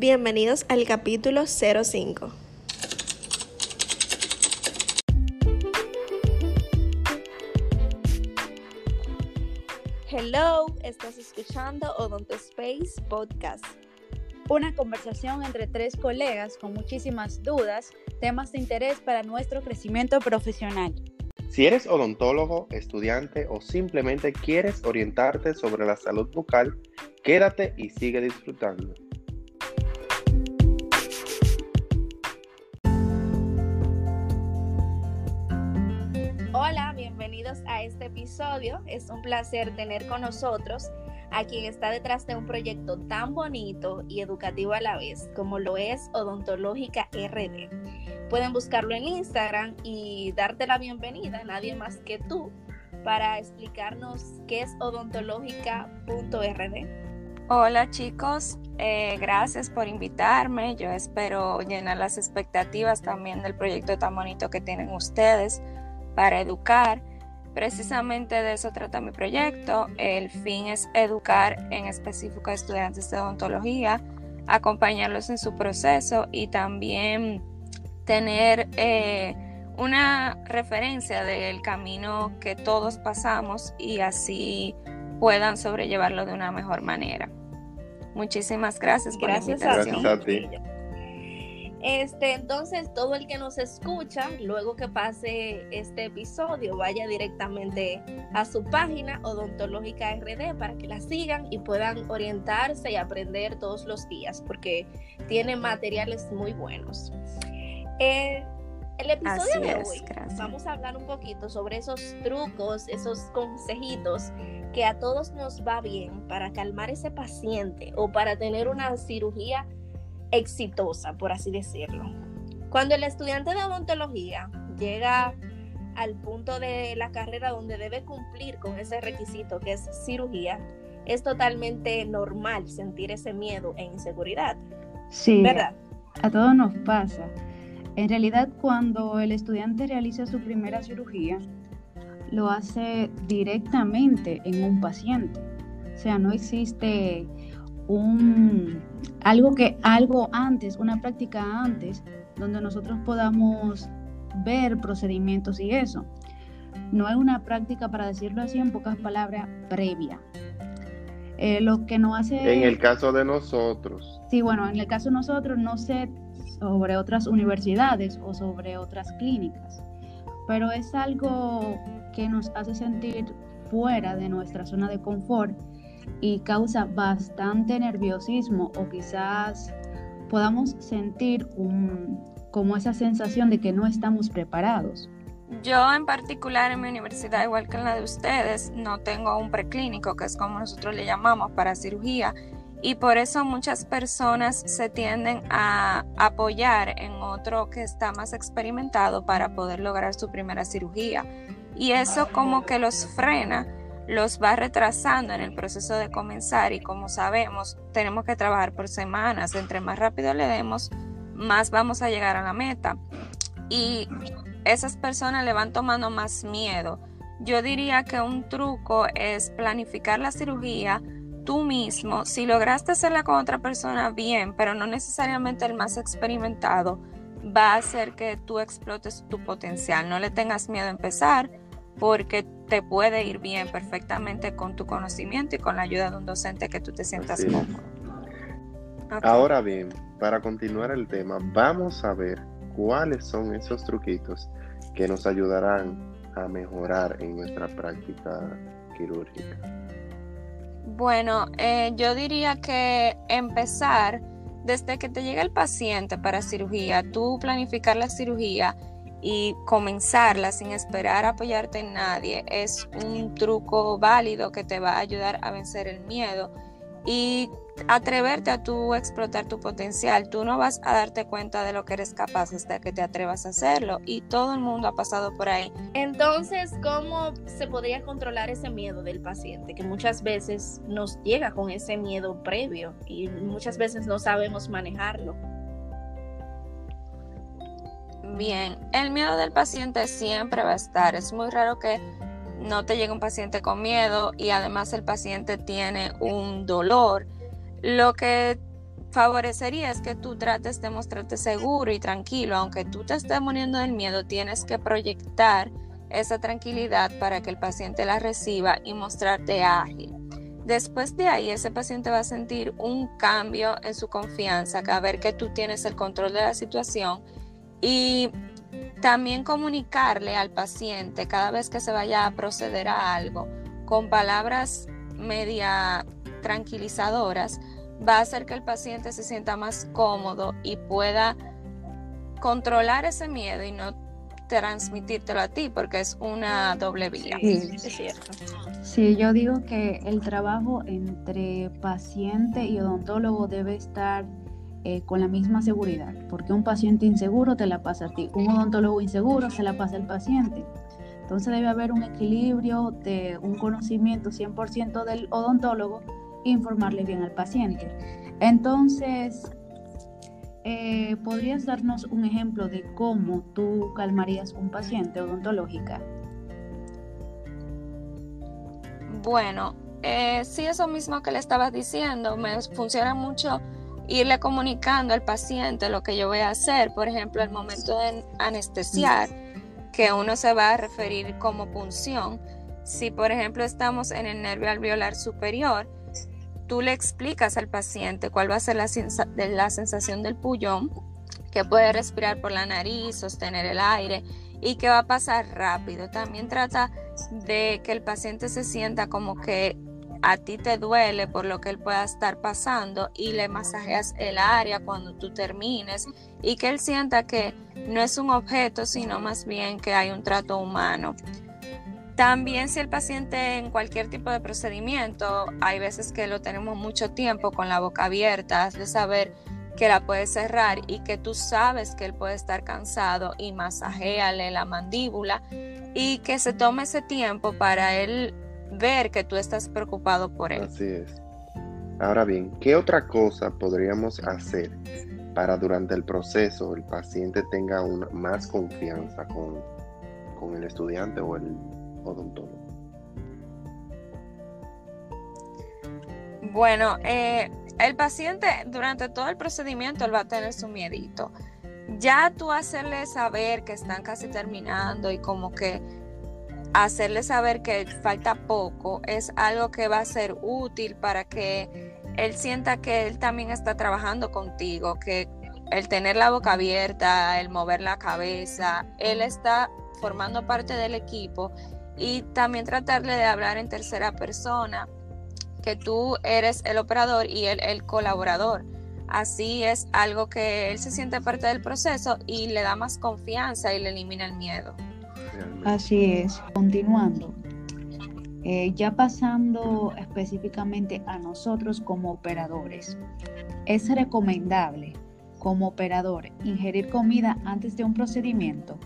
Bienvenidos al capítulo 05. Hello, estás escuchando Odonto Space Podcast. Una conversación entre tres colegas con muchísimas dudas, temas de interés para nuestro crecimiento profesional. Si eres odontólogo, estudiante o simplemente quieres orientarte sobre la salud bucal, quédate y sigue disfrutando. Este episodio. Es un placer tener con nosotros a quien está detrás de un proyecto tan bonito y educativo a la vez como lo es Odontológica RD Pueden buscarlo en Instagram y darte la bienvenida, nadie más que tú, para explicarnos qué es odontológica.rd. Hola chicos, eh, gracias por invitarme. Yo espero llenar las expectativas también del proyecto tan bonito que tienen ustedes para educar. Precisamente de eso trata mi proyecto. El fin es educar en específico a estudiantes de odontología, acompañarlos en su proceso y también tener eh, una referencia del camino que todos pasamos y así puedan sobrellevarlo de una mejor manera. Muchísimas gracias por gracias la invitación. Gracias a ti. Este, entonces, todo el que nos escucha, luego que pase este episodio, vaya directamente a su página Odontológica RD para que la sigan y puedan orientarse y aprender todos los días, porque tiene materiales muy buenos. Eh, el episodio de hoy vamos a hablar un poquito sobre esos trucos, esos consejitos que a todos nos va bien para calmar ese paciente o para tener una cirugía exitosa, por así decirlo. Cuando el estudiante de odontología llega al punto de la carrera donde debe cumplir con ese requisito que es cirugía, es totalmente normal sentir ese miedo e inseguridad. Sí, ¿verdad? A todos nos pasa. En realidad, cuando el estudiante realiza su primera cirugía, lo hace directamente en un paciente. O sea, no existe un algo que algo antes, una práctica antes donde nosotros podamos ver procedimientos y eso. No hay una práctica, para decirlo así en pocas palabras, previa. Eh, lo que no hace... En el caso de nosotros. Sí, bueno, en el caso de nosotros no sé sobre otras universidades o sobre otras clínicas, pero es algo que nos hace sentir fuera de nuestra zona de confort y causa bastante nerviosismo o quizás podamos sentir un, como esa sensación de que no estamos preparados. Yo en particular en mi universidad, igual que en la de ustedes, no tengo un preclínico, que es como nosotros le llamamos para cirugía, y por eso muchas personas se tienden a apoyar en otro que está más experimentado para poder lograr su primera cirugía. Y eso como que los frena, los va retrasando en el proceso de comenzar y como sabemos, tenemos que trabajar por semanas. Entre más rápido le demos, más vamos a llegar a la meta. Y esas personas le van tomando más miedo. Yo diría que un truco es planificar la cirugía, tú mismo, si lograste hacerla con otra persona, bien, pero no necesariamente el más experimentado, va a hacer que tú explotes tu potencial. No le tengas miedo a empezar porque te puede ir bien perfectamente con tu conocimiento y con la ayuda de un docente que tú te sientas cómodo. Ahora bien, para continuar el tema, vamos a ver cuáles son esos truquitos que nos ayudarán a mejorar en nuestra práctica quirúrgica. Bueno, eh, yo diría que empezar desde que te llega el paciente para cirugía, tú planificar la cirugía y comenzarla sin esperar apoyarte en nadie es un truco válido que te va a ayudar a vencer el miedo y atreverte a tú explotar tu potencial. Tú no vas a darte cuenta de lo que eres capaz hasta que te atrevas a hacerlo y todo el mundo ha pasado por ahí. Entonces, ¿cómo se podría controlar ese miedo del paciente? Que muchas veces nos llega con ese miedo previo y muchas veces no sabemos manejarlo. Bien, el miedo del paciente siempre va a estar. Es muy raro que no te llegue un paciente con miedo y además el paciente tiene un dolor lo que favorecería es que tú trates de mostrarte seguro y tranquilo, aunque tú te estés muriendo del miedo, tienes que proyectar esa tranquilidad para que el paciente la reciba y mostrarte ágil. Después de ahí, ese paciente va a sentir un cambio en su confianza, a ver que tú tienes el control de la situación y también comunicarle al paciente cada vez que se vaya a proceder a algo con palabras media tranquilizadoras va a hacer que el paciente se sienta más cómodo y pueda controlar ese miedo y no transmitírtelo a ti porque es una doble vía. Sí, es cierto. Sí, yo digo que el trabajo entre paciente y odontólogo debe estar eh, con la misma seguridad, porque un paciente inseguro te la pasa a ti, un odontólogo inseguro se la pasa al paciente. Entonces debe haber un equilibrio de un conocimiento 100% del odontólogo e informarle bien al paciente. Entonces, eh, ¿podrías darnos un ejemplo de cómo tú calmarías un paciente odontológica? Bueno, eh, sí, eso mismo que le estabas diciendo, me funciona mucho irle comunicando al paciente lo que yo voy a hacer, por ejemplo, el momento de anestesiar, que uno se va a referir como punción. Si, por ejemplo, estamos en el nervio alveolar superior, tú le explicas al paciente cuál va a ser la, la sensación del pullón, que puede respirar por la nariz, sostener el aire y que va a pasar rápido. También trata de que el paciente se sienta como que a ti te duele por lo que él pueda estar pasando y le masajeas el área cuando tú termines y que él sienta que no es un objeto, sino más bien que hay un trato humano. También si el paciente en cualquier tipo de procedimiento, hay veces que lo tenemos mucho tiempo con la boca abierta, has de saber que la puedes cerrar y que tú sabes que él puede estar cansado y masajéale la mandíbula y que se tome ese tiempo para él ver que tú estás preocupado por él. Así es. Ahora bien, ¿qué otra cosa podríamos hacer para durante el proceso el paciente tenga una, más confianza con, con el estudiante o el odontólogo? Bueno, eh, el paciente durante todo el procedimiento él va a tener su miedito. Ya tú hacerle saber que están casi terminando y como que hacerle saber que falta poco es algo que va a ser útil para que él sienta que él también está trabajando contigo, que el tener la boca abierta, el mover la cabeza, él está formando parte del equipo y también tratarle de hablar en tercera persona, que tú eres el operador y él el colaborador. Así es algo que él se siente parte del proceso y le da más confianza y le elimina el miedo. Así es. Continuando, eh, ya pasando específicamente a nosotros como operadores, es recomendable como operador ingerir comida antes de un procedimiento.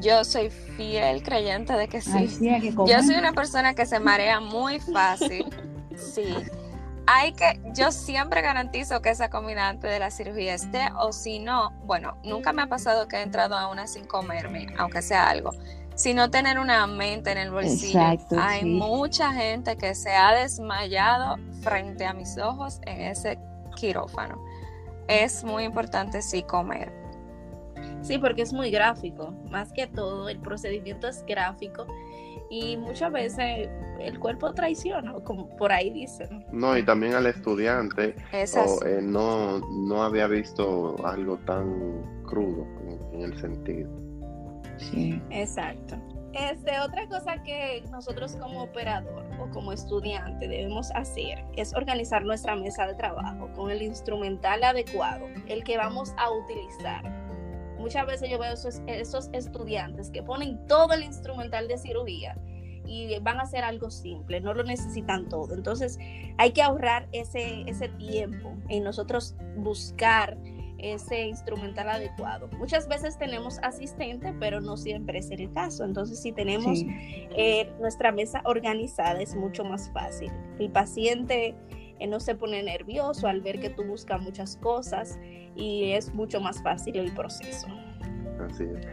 Yo soy fiel creyente de que sí. yo soy una persona que se marea muy fácil. sí. Hay que, yo siempre garantizo que esa comida antes de la cirugía esté, o si no, bueno, nunca me ha pasado que he entrado a una sin comerme, aunque sea algo, sino tener una mente en el bolsillo. Hay mucha gente que se ha desmayado frente a mis ojos en ese quirófano. Es muy importante sí comer. Sí, porque es muy gráfico, más que todo, el procedimiento es gráfico y muchas veces el cuerpo traiciona, como por ahí dicen. No, y también al estudiante eh, no, no había visto algo tan crudo en, el sentido. Sí. Exacto. Este, otra cosa que nosotros como operador o como estudiante debemos hacer es organizar nuestra mesa de trabajo con el instrumental adecuado, el que vamos a utilizar muchas veces yo veo esos, esos estudiantes que ponen todo el instrumental de cirugía y van a hacer algo simple, no lo necesitan todo. Entonces hay que ahorrar ese, ese tiempo en nosotros buscar ese instrumental adecuado. Muchas veces tenemos asistente, pero no siempre es el caso. Entonces, si tenemos eh, nuestra mesa organizada, es mucho más fácil. El paciente no se pone nervioso al ver que tú buscas muchas cosas y es mucho más fácil el proceso. Así es.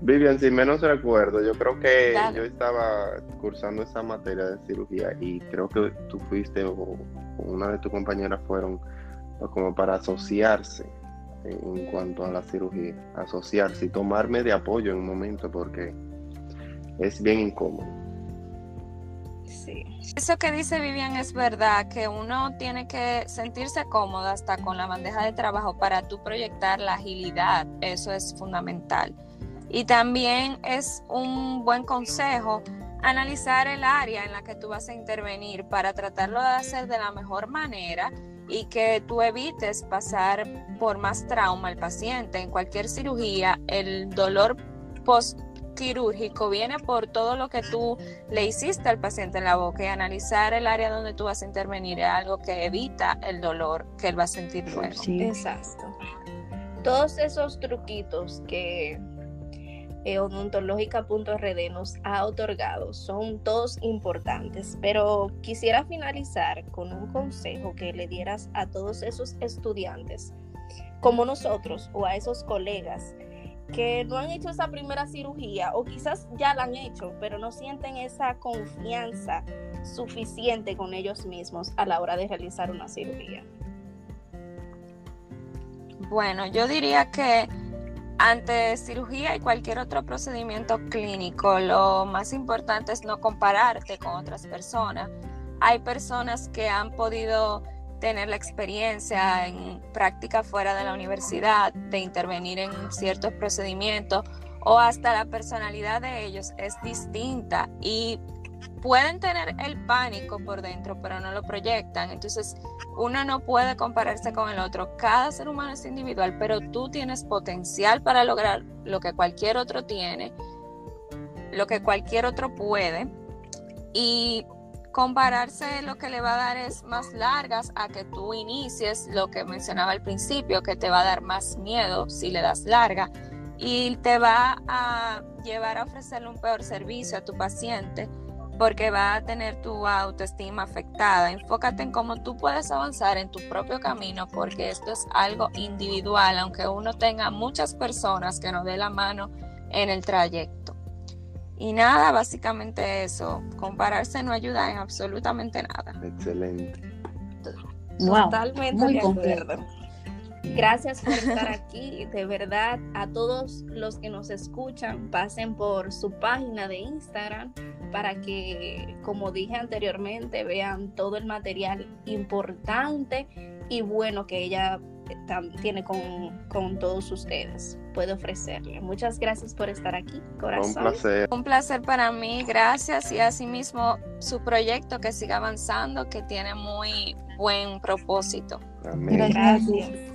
Vivian, si menos recuerdo, yo creo que yo estaba cursando esa materia de cirugía y creo que tú fuiste o, una de tus compañeras fueron como para asociarse en cuanto a la cirugía, asociarse y tomarme de apoyo en un momento porque es bien incómodo. Sí. Eso que dice Vivian es verdad, que uno tiene que sentirse cómodo hasta con la bandeja de trabajo para tú proyectar la agilidad, eso es fundamental. Y también es un buen consejo analizar el área en la que tú vas a intervenir para tratarlo de hacer de la mejor manera y que tú evites pasar por más trauma al paciente. En cualquier cirugía, el dolor post quirúrgico viene por todo lo que tú le hiciste al paciente en la boca y analizar el área donde tú vas a intervenir es algo que evita el dolor que él va a sentir luego. Exacto. Todos esos truquitos que eh, odontológica.rd nos ha otorgado son todos importantes, pero quisiera finalizar con un consejo que le dieras a todos esos estudiantes como nosotros o a esos colegas que no han hecho esa primera cirugía o quizás ya la han hecho, pero no sienten esa confianza suficiente con ellos mismos a la hora de realizar una cirugía. Bueno, yo diría que ante cirugía y cualquier otro procedimiento clínico, lo más importante es no compararte con otras personas. Hay personas que han podido tener la experiencia en práctica fuera de la universidad, de intervenir en ciertos procedimientos o hasta la personalidad de ellos es distinta y pueden tener el pánico por dentro, pero no lo proyectan. Entonces, uno no puede compararse con el otro. Cada ser humano es individual, pero tú tienes potencial para lograr lo que cualquier otro tiene, lo que cualquier otro puede. Y compararse lo que le va a dar es más largas a que tú inicies lo que mencionaba al principio, que te va a dar más miedo si le das larga y te va a llevar a ofrecerle un peor servicio a tu paciente porque va a tener tu autoestima afectada. Enfócate en cómo tú puedes avanzar en tu propio camino porque esto es algo individual, aunque uno tenga muchas personas que nos dé la mano en el trayecto. Y nada, básicamente eso. Compararse no ayuda en absolutamente nada. Excelente. Totalmente de acuerdo. Gracias por estar aquí. De verdad, a todos los que nos escuchan, pasen por su página de Instagram para que, como dije anteriormente, vean todo el material importante y bueno que ella tiene con, todos ustedes, puede ofrecerle. Muchas gracias por estar aquí, corazón. Un placer. Un placer para mí, gracias y asimismo su proyecto que siga avanzando, que tiene muy buen propósito. Amén. Gracias.